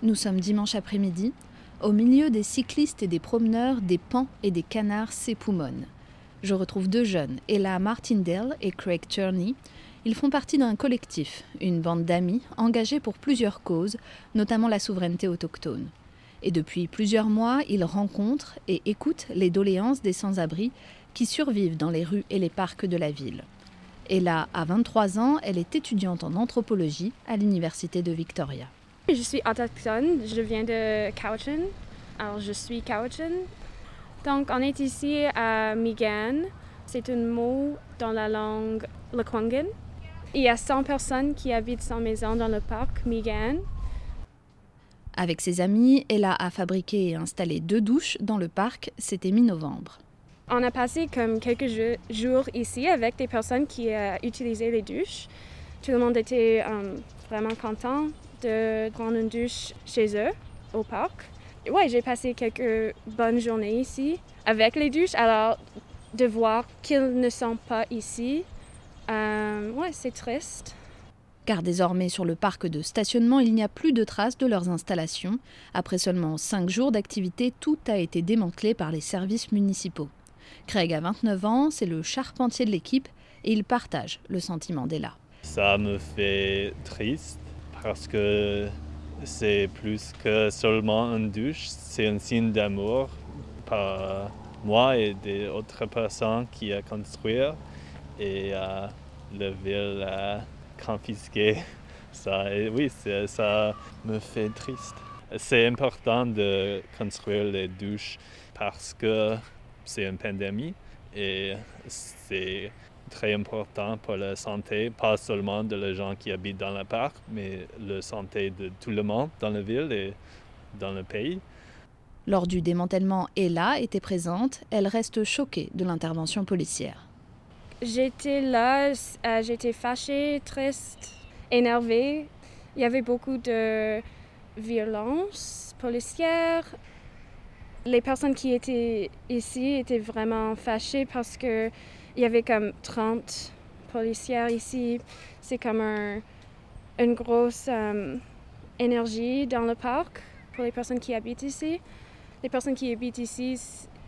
Nous sommes dimanche après-midi. Au milieu des cyclistes et des promeneurs, des pans et des canards s'époumonnent. Je retrouve deux jeunes, Ella Martindale et Craig Turney. Ils font partie d'un collectif, une bande d'amis engagés pour plusieurs causes, notamment la souveraineté autochtone. Et depuis plusieurs mois, ils rencontrent et écoutent les doléances des sans-abri qui survivent dans les rues et les parcs de la ville. Ella a 23 ans, elle est étudiante en anthropologie à l'université de Victoria. Je suis autochtone, je viens de Cowichan. Alors, je suis Cowichan. Donc, on est ici à Migan. C'est un mot dans la langue Lekwungen. Il y a 100 personnes qui habitent sans maison dans le parc Migan. Avec ses amis, Ella a fabriqué et installé deux douches dans le parc, c'était mi-novembre. On a passé comme quelques jours ici avec des personnes qui euh, utilisaient les douches. Tout le monde était euh, vraiment content de prendre une douche chez eux, au parc. Ouais, j'ai passé quelques bonnes journées ici avec les douches. Alors, de voir qu'ils ne sont pas ici, euh, ouais, c'est triste. Car désormais, sur le parc de stationnement, il n'y a plus de traces de leurs installations. Après seulement cinq jours d'activité, tout a été démantelé par les services municipaux. Craig a 29 ans, c'est le charpentier de l'équipe et il partage le sentiment d'Ella. Ça me fait triste parce que c'est plus que seulement une douche, c'est un signe d'amour par moi et des autres personnes qui a construit et euh, la ville a confisqué ça. Oui, ça me fait triste. C'est important de construire les douches parce que c'est une pandémie et c'est très important pour la santé, pas seulement de les gens qui habitent dans le parc, mais la santé de tout le monde dans la ville et dans le pays. Lors du démantèlement, Ella était présente. Elle reste choquée de l'intervention policière. J'étais là, euh, j'étais fâchée, triste, énervée. Il y avait beaucoup de violence policière. Les personnes qui étaient ici étaient vraiment fâchées parce que il y avait comme 30 policières ici. C'est comme une grosse euh, énergie dans le parc pour les personnes qui habitent ici. Les personnes qui habitent ici,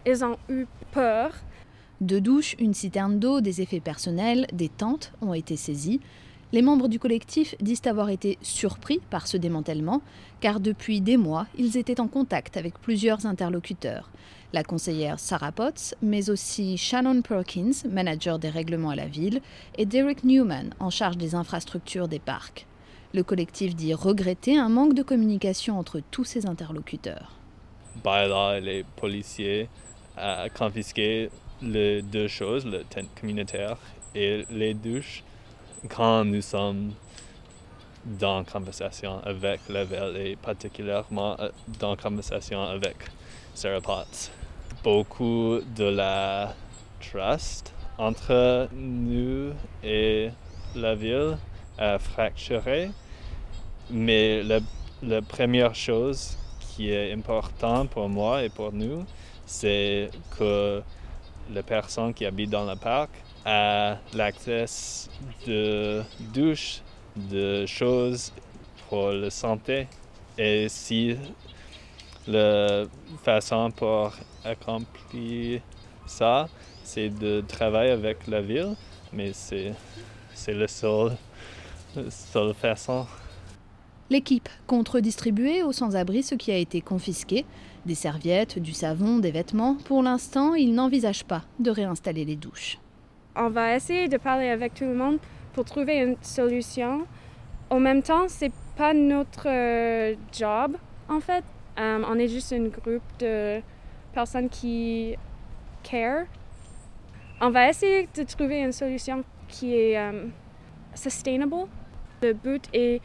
elles ont eu peur. Deux douches, une citerne d'eau, des effets personnels, des tentes ont été saisies. Les membres du collectif disent avoir été surpris par ce démantèlement, car depuis des mois, ils étaient en contact avec plusieurs interlocuteurs. La conseillère Sarah Potts, mais aussi Shannon Perkins, manager des règlements à la ville, et Derek Newman, en charge des infrastructures des parcs. Le collectif dit regretter un manque de communication entre tous ces interlocuteurs. Law, les policiers ont confisqué les deux choses, le tent communautaire et les douches quand nous sommes dans conversation avec ville et particulièrement euh, dans conversation avec Sarah Potts. Beaucoup de la trust entre nous et la ville a fracturé, mais la première chose qui est importante pour moi et pour nous, c'est que les personnes qui habitent dans le parc à l'accès de douches, de choses pour la santé. Et si la façon pour accomplir ça, c'est de travailler avec la ville, mais c'est, c'est la seule, seule façon. L'équipe compte redistribuer aux sans-abri ce qui a été confisqué, des serviettes, du savon, des vêtements. Pour l'instant, ils n'envisagent pas de réinstaller les douches on va essayer de parler avec tout le monde pour trouver une solution. En même temps, c'est pas notre euh, job en fait. Euh, on est juste un groupe de personnes qui care. On va essayer de trouver une solution qui est euh, sustainable. Le but est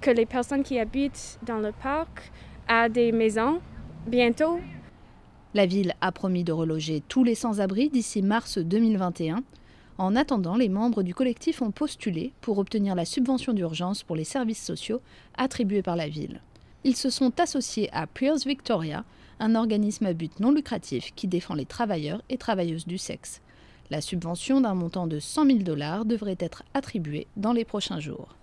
que les personnes qui habitent dans le parc aient des maisons bientôt. La ville a promis de reloger tous les sans-abri d'ici mars 2021. En attendant, les membres du collectif ont postulé pour obtenir la subvention d'urgence pour les services sociaux attribués par la ville. Ils se sont associés à Peers Victoria, un organisme à but non lucratif qui défend les travailleurs et travailleuses du sexe. La subvention d'un montant de 100 000 dollars devrait être attribuée dans les prochains jours.